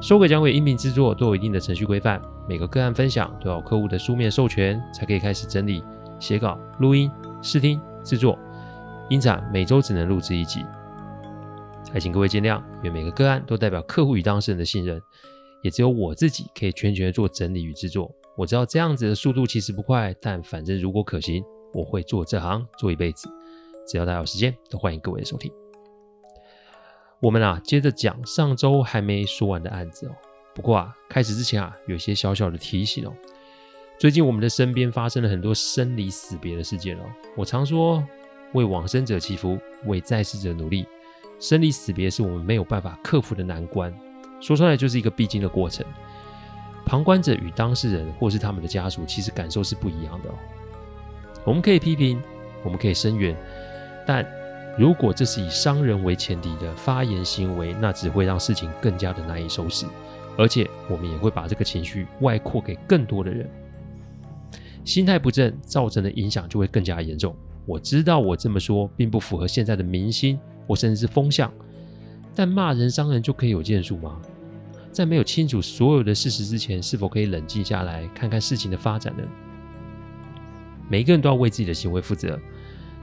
说诡讲鬼音频制作都有一定的程序规范，每个个案分享都要客户的书面授权才可以开始整理、写稿、录音、试听、制作。因此，每周只能录制一集，还请各位见谅。因为每个个案都代表客户与当事人的信任，也只有我自己可以全权做整理与制作。我知道这样子的速度其实不快，但反正如果可行，我会做这行做一辈子。只要大家有时间，都欢迎各位的收听。我们啊，接着讲上周还没说完的案子哦。不过啊，开始之前啊，有些小小的提醒哦。最近我们的身边发生了很多生离死别的事件哦。我常说，为往生者祈福，为在世者努力。生离死别是我们没有办法克服的难关，说出来就是一个必经的过程。旁观者与当事人或是他们的家属，其实感受是不一样的哦。我们可以批评，我们可以声援，但。如果这是以伤人为前提的发言行为，那只会让事情更加的难以收拾，而且我们也会把这个情绪外扩给更多的人。心态不正，造成的影响就会更加严重。我知道我这么说并不符合现在的民心，或甚至是风向，但骂人伤人就可以有建树吗？在没有清楚所有的事实之前，是否可以冷静下来看看事情的发展呢？每一个人都要为自己的行为负责。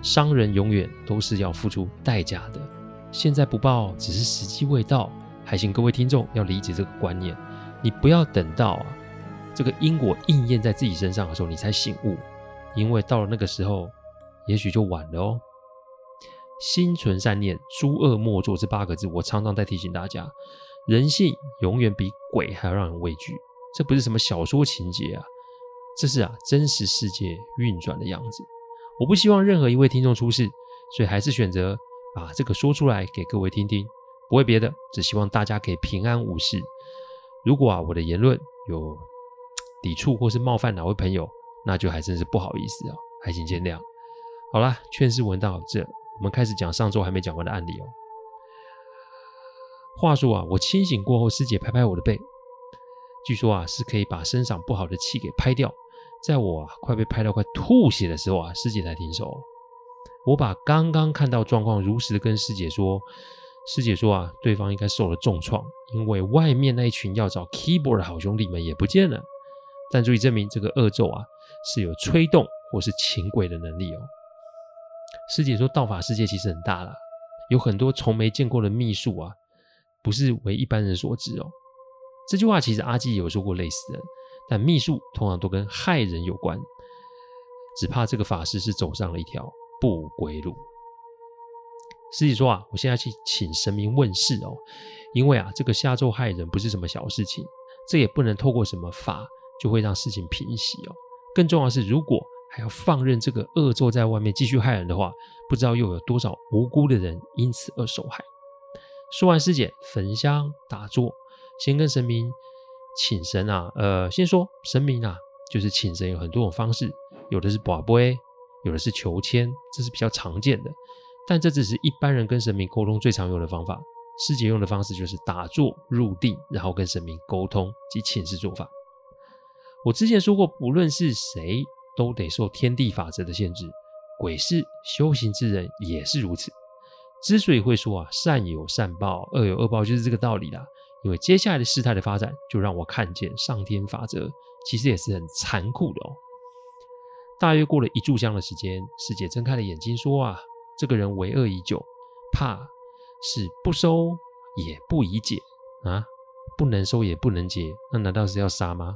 商人永远都是要付出代价的，现在不报只是时机未到，还请各位听众要理解这个观念。你不要等到啊这个因果应验在自己身上的时候，你才醒悟，因为到了那个时候，也许就晚了哦。心存善念，诸恶莫作这八个字，我常常在提醒大家，人性永远比鬼还要让人畏惧。这不是什么小说情节啊，这是啊真实世界运转的样子。我不希望任何一位听众出事，所以还是选择把这个说出来给各位听听。不为别的，只希望大家可以平安无事。如果啊我的言论有抵触或是冒犯哪位朋友，那就还真是不好意思哦，还请见谅。好啦，劝世文到这，我们开始讲上周还没讲完的案例哦。话说啊，我清醒过后，师姐拍拍我的背，据说啊是可以把身上不好的气给拍掉。在我快被拍到快吐血的时候啊，师姐才停手。我把刚刚看到状况如实的跟师姐说，师姐说啊，对方应该受了重创，因为外面那一群要找 keyboard 的好兄弟们也不见了。但足以证明这个恶咒啊是有催动或是请鬼的能力哦。师姐说，道法世界其实很大啦，有很多从没见过的秘术啊，不是为一般人所知哦。这句话其实阿基也有说过类似的。但秘术通常都跟害人有关，只怕这个法师是走上了一条不归路。师姐说啊，我现在去请神明问事哦，因为啊，这个下咒害人不是什么小事情，这也不能透过什么法就会让事情平息哦。更重要的是，如果还要放任这个恶咒在外面继续害人的话，不知道又有多少无辜的人因此而受害。说完，师姐焚香打坐，先跟神明。请神啊，呃，先说神明啊，就是请神有很多种方式，有的是跋杯，有的是求签，这是比较常见的。但这只是一般人跟神明沟通最常用的方法。师姐用的方式就是打坐入定，然后跟神明沟通及请示做法。我之前说过，不论是谁，都得受天地法则的限制。鬼是修行之人也是如此。之所以会说啊，善有善报，恶有恶报，就是这个道理啦。因为接下来的事态的发展，就让我看见上天法则其实也是很残酷的哦。大约过了一炷香的时间，师姐睁开了眼睛说：“啊，这个人为恶已久，怕是不收也不宜解啊，不能收也不能解，那难道是要杀吗？”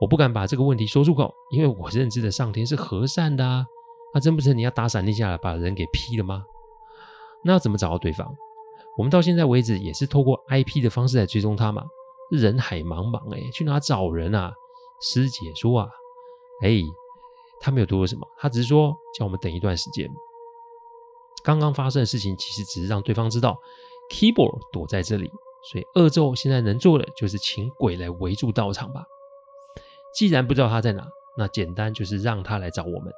我不敢把这个问题说出口，因为我认知的上天是和善的啊。那真不成你要打闪电下来把人给劈了吗？那要怎么找到对方？我们到现在为止也是透过 IP 的方式来追踪他嘛，人海茫茫哎，去哪找人啊？师姐说啊，哎，他没有多说什么，他只是说叫我们等一段时间。刚刚发生的事情其实只是让对方知道 Keyboard 躲在这里，所以恶咒现在能做的就是请鬼来围住道场吧。既然不知道他在哪，那简单就是让他来找我们。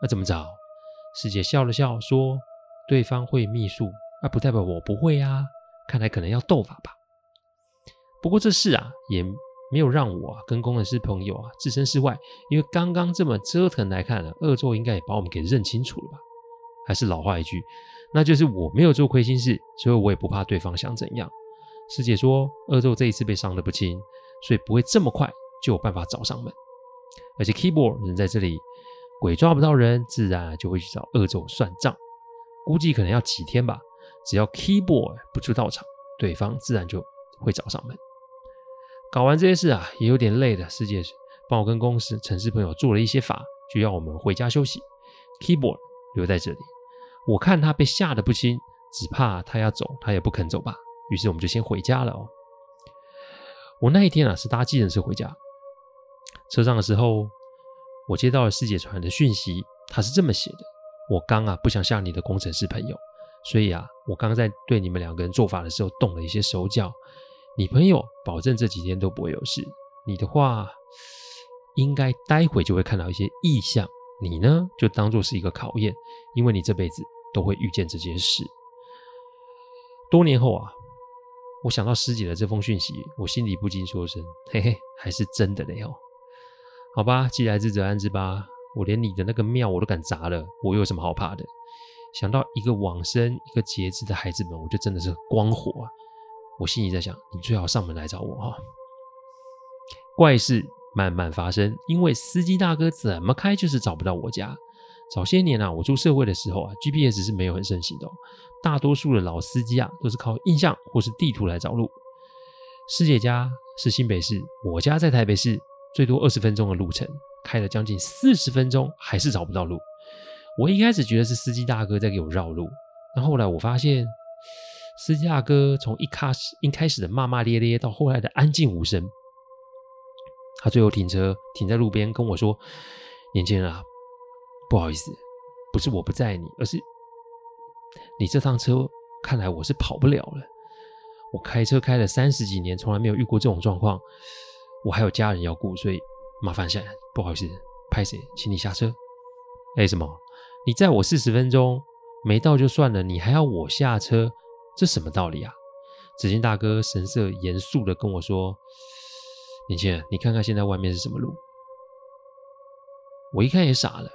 那怎么找？师姐笑了笑说：“对方会秘术，那不代表我不会啊。看来可能要斗法吧。不过这事啊，也没有让我啊跟工程师朋友啊置身事外，因为刚刚这么折腾来看呢，恶咒应该也把我们给认清楚了吧？还是老话一句，那就是我没有做亏心事，所以我也不怕对方想怎样。师姐说，恶咒这一次被伤得不轻，所以不会这么快。”就有办法找上门，而且 keyboard 人在这里，鬼抓不到人，自然就会去找恶咒算账。估计可能要几天吧。只要 keyboard 不出道场，对方自然就会找上门。搞完这些事啊，也有点累的。师姐帮我跟公司城市朋友做了一些法，就要我们回家休息。keyboard 留在这里，我看他被吓得不轻，只怕他要走，他也不肯走吧。于是我们就先回家了哦。我那一天啊，是搭计程车回家。车上的时候，我接到了师姐传来的讯息，她是这么写的：“我刚啊不想吓你的工程师朋友，所以啊，我刚在对你们两个人做法的时候动了一些手脚。你朋友保证这几天都不会有事，你的话应该待会就会看到一些异象。你呢，就当做是一个考验，因为你这辈子都会遇见这件事。多年后啊，我想到师姐的这封讯息，我心里不禁说声：嘿嘿，还是真的嘞哦。”好吧，既来之则安之吧。我连你的那个庙我都敢砸了，我有什么好怕的？想到一个往生、一个节制的孩子们，我就真的是光火啊！我心里在想，你最好上门来找我哈。怪事慢慢发生，因为司机大哥怎么开就是找不到我家。早些年啊，我出社会的时候啊，GPS 是没有很盛行的，大多数的老司机啊都是靠印象或是地图来找路。师姐家是新北市，我家在台北市。最多二十分钟的路程，开了将近四十分钟，还是找不到路。我一开始觉得是司机大哥在给我绕路，但后来我发现，司机大哥从一开始一开始的骂骂咧咧，到后来的安静无声。他最后停车停在路边，跟我说：“年轻人啊，不好意思，不是我不载你，而是你这趟车看来我是跑不了了。我开车开了三十几年，从来没有遇过这种状况。”我还有家人要顾，所以麻烦下，不好意思，拍谁，请你下车。哎，什么？你载我四十分钟没到就算了，你还要我下车？这什么道理啊？只见大哥神色严肃的跟我说：“年轻人，你看看现在外面是什么路？”我一看也傻了，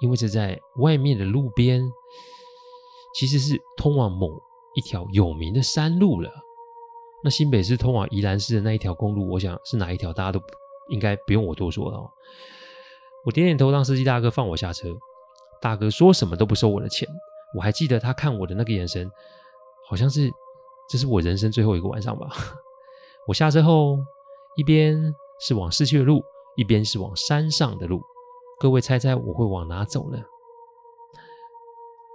因为这在外面的路边，其实是通往某一条有名的山路了。那新北市通往宜兰市的那一条公路，我想是哪一条，大家都应该不用我多说了哦。我点点头，让司机大哥放我下车。大哥说什么都不收我的钱。我还记得他看我的那个眼神，好像是这是我人生最后一个晚上吧。我下车后，一边是往市区的路，一边是往山上的路。各位猜猜我会往哪走呢？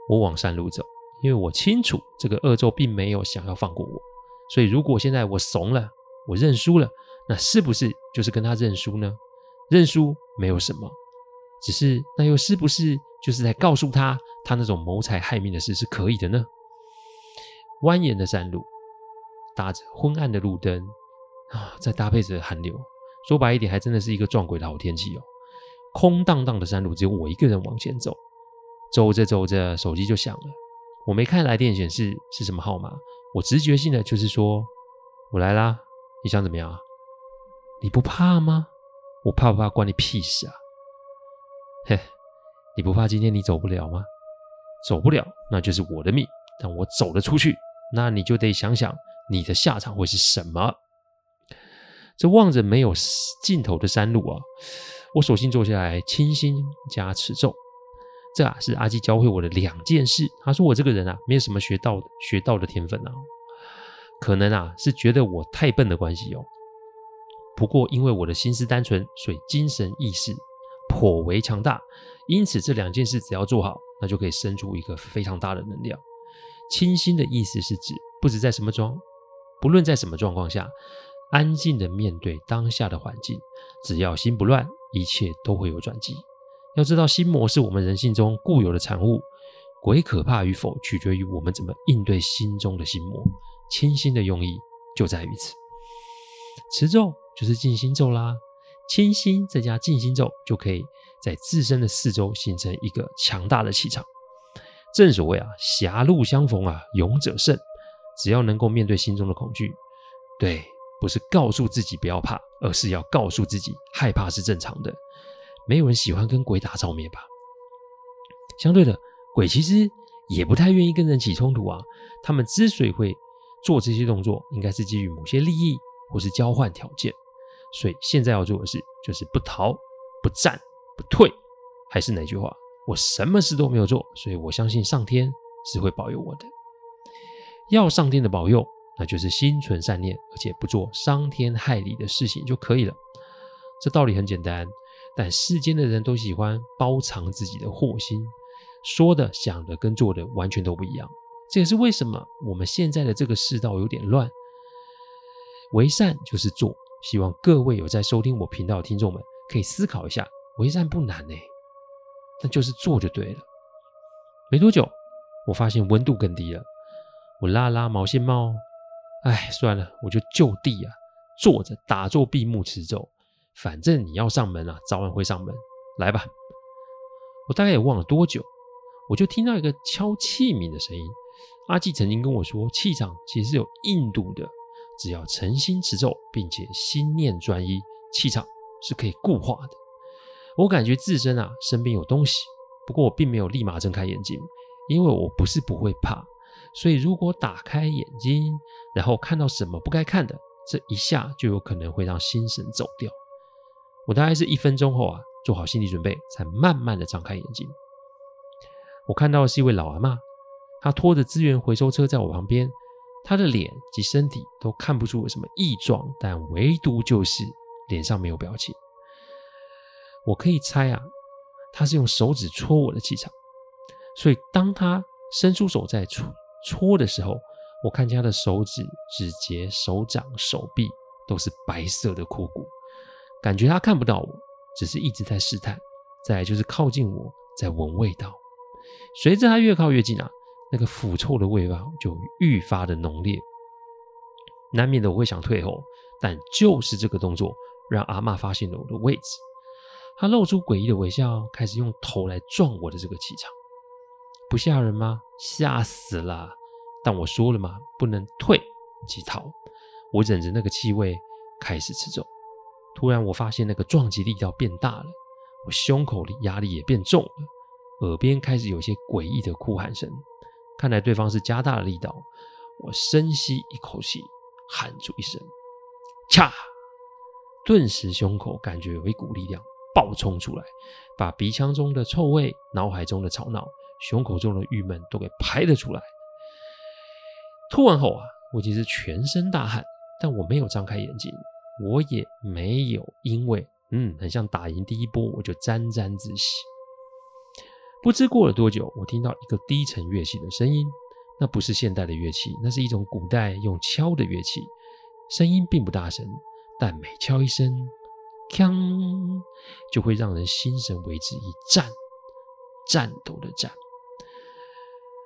我往山路走，因为我清楚这个恶咒并没有想要放过我。所以，如果现在我怂了，我认输了，那是不是就是跟他认输呢？认输没有什么，只是那又是不是就是在告诉他，他那种谋财害命的事是可以的呢？蜿蜒的山路，搭着昏暗的路灯啊，再搭配着寒流，说白一点，还真的是一个撞鬼的好天气哦。空荡荡的山路，只有我一个人往前走，走着走着，手机就响了。我没看来电显示是什么号码。我直觉性的就是说，我来啦，你想怎么样啊？你不怕吗？我怕不怕关你屁事啊？嘿，你不怕今天你走不了吗？走不了，那就是我的命。但我走了出去，那你就得想想你的下场会是什么。这望着没有尽头的山路啊，我索性坐下来，清心加持咒。这啊是阿基教会我的两件事。他说我这个人啊，没有什么学道的学道的天分啊，可能啊是觉得我太笨的关系哦。不过因为我的心思单纯，所以精神意识颇为强大。因此这两件事只要做好，那就可以生出一个非常大的能量。清心的意思是指，不止在什么状，不论在什么状况下，安静的面对当下的环境，只要心不乱，一切都会有转机。要知道，心魔是我们人性中固有的产物。鬼可怕与否，取决于我们怎么应对心中的心魔。清心的用意就在于此。持咒就是静心咒啦，清心再加静心咒，就可以在自身的四周形成一个强大的气场。正所谓啊，狭路相逢啊，勇者胜。只要能够面对心中的恐惧，对，不是告诉自己不要怕，而是要告诉自己害怕是正常的。没有人喜欢跟鬼打照面吧？相对的，鬼其实也不太愿意跟人起冲突啊。他们之所以会做这些动作，应该是基于某些利益或是交换条件。所以现在要做的事就是不逃、不战、不退。还是那句话，我什么事都没有做，所以我相信上天是会保佑我的。要上天的保佑，那就是心存善念，而且不做伤天害理的事情就可以了。这道理很简单，但世间的人都喜欢包藏自己的祸心，说的、想的跟做的完全都不一样。这也是为什么我们现在的这个世道有点乱。为善就是做，希望各位有在收听我频道的听众们可以思考一下，为善不难呢，那就是做就对了。没多久，我发现温度更低了，我拉拉毛线帽，哎，算了，我就就地啊坐着打坐闭目持咒，反正你要上门啊，早晚会上门，来吧。我大概也忘了多久，我就听到一个敲器皿的声音。阿纪曾经跟我说，气场其实是有硬度的。只要诚心持咒，并且心念专一，气场是可以固化的。我感觉自身啊身边有东西，不过我并没有立马睁开眼睛，因为我不是不会怕。所以如果打开眼睛，然后看到什么不该看的，这一下就有可能会让心神走掉。我大概是一分钟后啊，做好心理准备，才慢慢的张开眼睛。我看到的是一位老阿嬷，她拖着资源回收车在我旁边。他的脸及身体都看不出有什么异状，但唯独就是脸上没有表情。我可以猜啊，他是用手指戳我的气场，所以当他伸出手在戳戳的时候，我看见他的手指、指节、手掌、手臂都是白色的枯骨，感觉他看不到我，只是一直在试探。再来就是靠近我，在闻味道。随着他越靠越近啊。那个腐臭的味道就愈发的浓烈，难免的我会想退后，但就是这个动作让阿嬷发现了我的位置，她露出诡异的微笑，开始用头来撞我的这个气场，不吓人吗？吓死了！但我说了嘛，不能退即逃，我忍着那个气味开始持咒。突然我发现那个撞击力道变大了，我胸口的压力也变重了，耳边开始有些诡异的哭喊声。看来对方是加大了力道，我深吸一口气，喊出一声“恰”，顿时胸口感觉有一股力量爆冲出来，把鼻腔中的臭味、脑海中的吵闹、胸口中的郁闷都给排了出来。吐完后啊，我其实全身大汗，但我没有张开眼睛，我也没有因为嗯，很像打赢第一波，我就沾沾自喜。不知过了多久，我听到一个低沉乐器的声音，那不是现代的乐器，那是一种古代用敲的乐器，声音并不大声，但每敲一声，锵，就会让人心神为之一颤，颤抖的颤。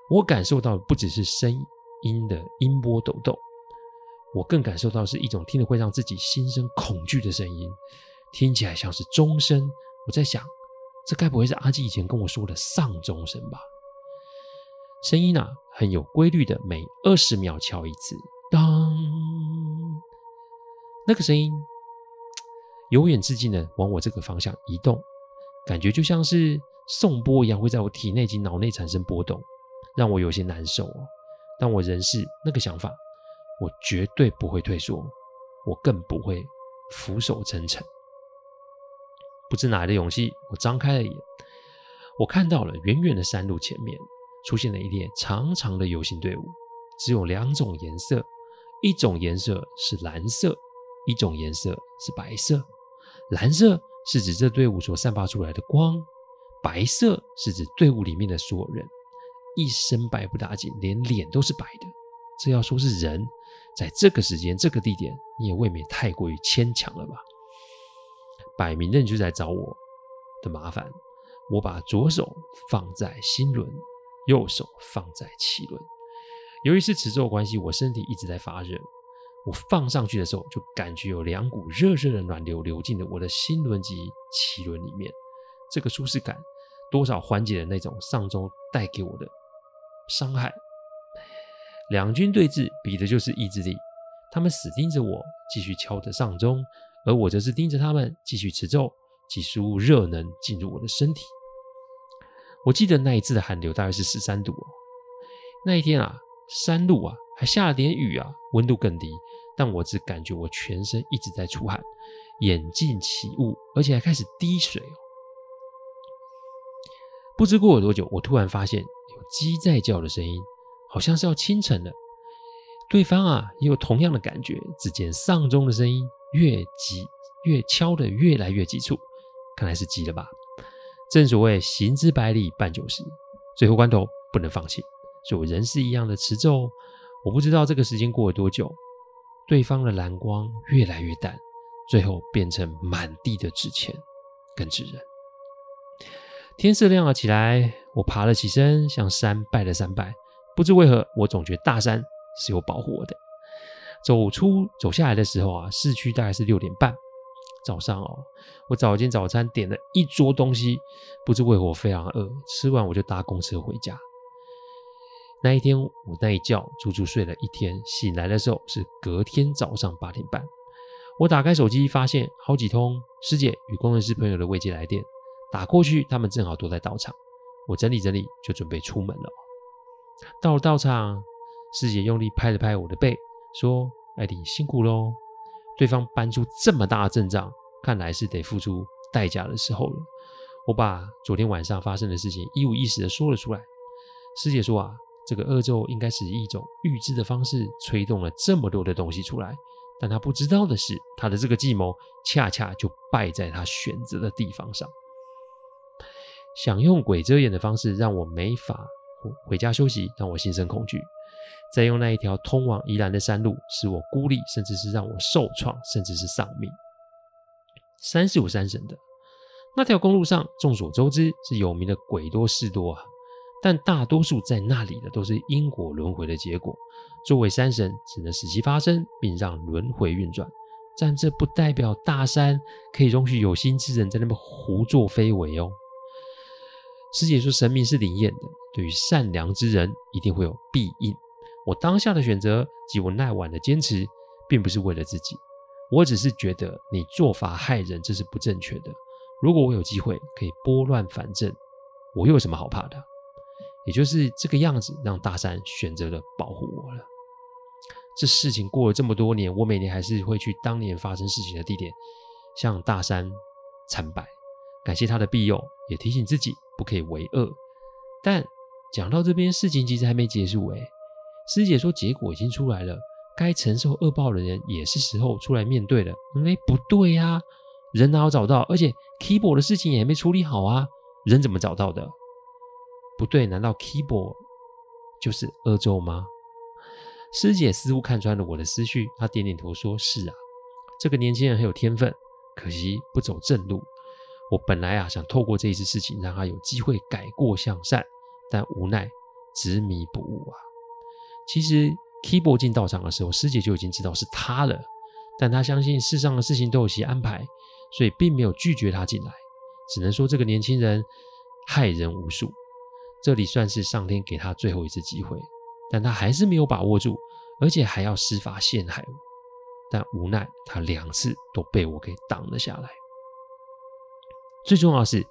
我感受到不只是声音的音波抖动，我更感受到是一种听了会让自己心生恐惧的声音，听起来像是钟声。我在想。这该不会是阿纪以前跟我说的丧钟声吧？声音啊，很有规律的，每二十秒敲一次，当。那个声音由远至近的往我这个方向移动，感觉就像是颂钵一样，会在我体内及脑内产生波动，让我有些难受哦。但我仍是那个想法，我绝对不会退缩，我更不会俯首称臣。不知哪来的勇气，我张开了眼，我看到了远远的山路前面出现了一列长长的游行队伍，只有两种颜色，一种颜色是蓝色，一种颜色是白色。蓝色是指这队伍所散发出来的光，白色是指队伍里面的所有人，一身白不打紧，连脸都是白的。这要说是人，在这个时间、这个地点，你也未免太过于牵强了吧？摆明了就在找我的麻烦。我把左手放在心轮，右手放在脐轮，由于是持咒关系，我身体一直在发热。我放上去的时候，就感觉有两股热热的暖流流进了我的心轮及脐轮里面。这个舒适感多少缓解了那种上周带给我的伤害。两军对峙，比的就是意志力。他们死盯着我，继续敲着上钟，而我则是盯着他们，继续持咒，几输入热能进入我的身体。我记得那一次的寒流大概是十三度哦。那一天啊，山路啊还下了点雨啊，温度更低。但我只感觉我全身一直在出汗，眼镜起雾，而且还开始滴水哦。不知过了多久，我突然发现有鸡在叫的声音，好像是要清晨了。对方啊也有同样的感觉，只见丧钟的声音越急越敲得越来越急促，看来是急了吧？正所谓行之百里半九十，最后关头不能放弃，所以我仍是一样的持咒。我不知道这个时间过了多久。对方的蓝光越来越淡，最后变成满地的纸钱跟纸人。天色亮了起来，我爬了起身，向山拜了三拜。不知为何，我总觉得大山是有保护我的。走出走下来的时候啊，市区大概是六点半。早上哦，我早间早餐点了一桌东西，不知为何我非常饿，吃完我就搭公车回家。那一天，我那一觉足足睡了一天，醒来的时候是隔天早上八点半。我打开手机，发现好几通师姐与工程师朋友的未接来电，打过去，他们正好都在道场。我整理整理，就准备出门了。到了道场，师姐用力拍了拍我的背，说：“艾迪辛苦喽。”对方搬出这么大的阵仗，看来是得付出代价的时候了。我把昨天晚上发生的事情一五一十的说了出来。师姐说：“啊。”这个恶咒应该是一种预知的方式催动了这么多的东西出来，但他不知道的是，他的这个计谋恰恰就败在他选择的地方上。想用鬼遮眼的方式让我没法回家休息，让我心生恐惧；再用那一条通往宜兰的山路使我孤立，甚至是让我受创，甚至是丧命。山是有山神的，那条公路上众所周知是有名的鬼多事多啊。但大多数在那里的都是因果轮回的结果。作为山神，只能使其发生，并让轮回运转。但这不代表大山可以容许有心之人在那边胡作非为哦。师姐说，神明是灵验的，对于善良之人一定会有庇应。我当下的选择及我那晚的坚持，并不是为了自己，我只是觉得你做法害人，这是不正确的。如果我有机会可以拨乱反正，我又有什么好怕的？也就是这个样子，让大山选择了保护我了。这事情过了这么多年，我每年还是会去当年发生事情的地点，向大山参拜，感谢他的庇佑，也提醒自己不可以为恶。但讲到这边，事情其实还没结束诶。师姐说结果已经出来了，该承受恶报的人也是时候出来面对了。哎，不对呀，人哪有找到？而且 keyboard 的事情也没处理好啊，人怎么找到的？不对，难道 keyboard 就是恶咒吗？师姐似乎看穿了我的思绪，她点点头说：“是啊，这个年轻人很有天分，可惜不走正路。我本来啊想透过这一次事情让他有机会改过向善，但无奈执迷不悟啊。其实 keyboard 进道场的时候，师姐就已经知道是他了，但他相信世上的事情都有其安排，所以并没有拒绝他进来。只能说这个年轻人害人无数。”这里算是上天给他最后一次机会，但他还是没有把握住，而且还要施法陷害我。但无奈他两次都被我给挡了下来。最重要的是，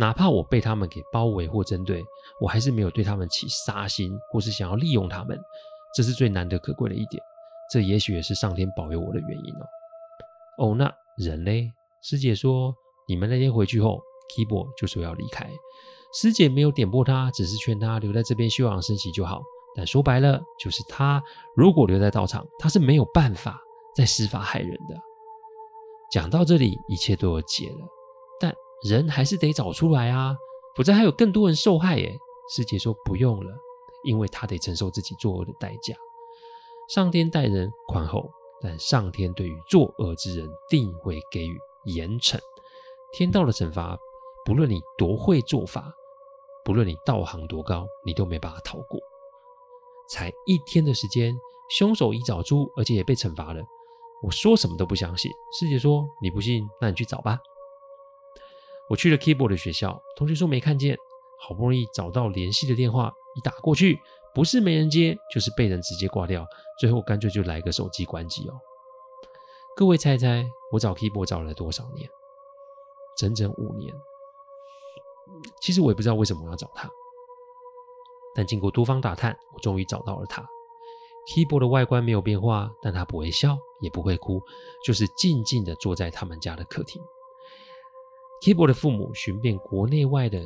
哪怕我被他们给包围或针对，我还是没有对他们起杀心，或是想要利用他们。这是最难得可贵的一点。这也许也是上天保佑我的原因哦。哦，那人呢？师姐说，你们那天回去后，Keyboard 就说要离开。师姐没有点破他，只是劝他留在这边休养生息就好。但说白了，就是他如果留在道场，他是没有办法再施法害人的。讲到这里，一切都有解了。人还是得找出来啊，否则还有更多人受害耶。师姐说不用了，因为他得承受自己作恶的代价。上天待人宽厚，但上天对于作恶之人定会给予严惩。天道的惩罚，不论你多会做法。不论你道行多高，你都没办法逃过。才一天的时间，凶手已找出，而且也被惩罚了。我说什么都不相信。师姐说：“你不信，那你去找吧。”我去了 Keyboard 的学校，同学说没看见。好不容易找到联系的电话，一打过去，不是没人接，就是被人直接挂掉。最后干脆就来个手机关机哦。各位猜猜，我找 Keyboard 找了多少年？整整五年。其实我也不知道为什么我要找他，但经过多方打探，我终于找到了他。Keyboard 的外观没有变化，但他不会笑，也不会哭，就是静静的坐在他们家的客厅。Keyboard 的父母寻遍国内外的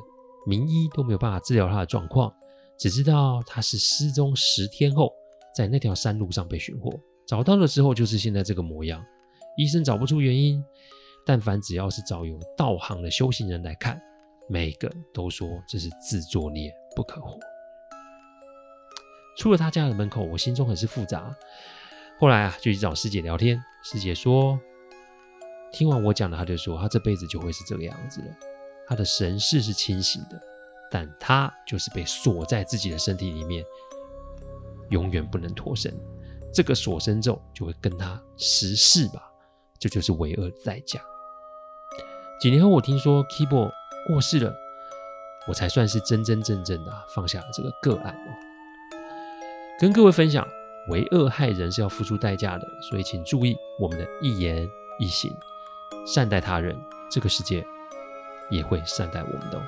名医都没有办法治疗他的状况，只知道他是失踪十天后在那条山路上被寻获，找到了之后就是现在这个模样。医生找不出原因，但凡只要是找有道行的修行人来看，每个都说这是自作孽不可活。出了他家的门口，我心中很是复杂。后来啊，就去找师姐聊天，师姐说，听完我讲的，他就说他这辈子就会是这个样子了。他的神识是清醒的，但他就是被锁在自己的身体里面，永远不能脱身。这个锁身咒就会跟他十世吧，这就，是为恶的代价。几年后，我听说 Keyboard 过世了，我才算是真真正正的放下了这个个案哦。跟各位分享，为恶害人是要付出代价的，所以请注意我们的一言一行，善待他人，这个世界也会善待我们的哦。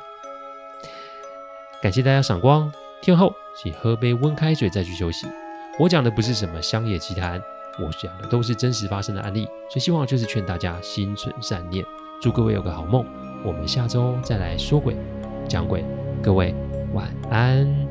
感谢大家赏光，听后请喝杯温开水再去休息。我讲的不是什么乡野奇谈，我讲的都是真实发生的案例，所以希望就是劝大家心存善念，祝各位有个好梦。我们下周再来说鬼讲鬼，各位晚安。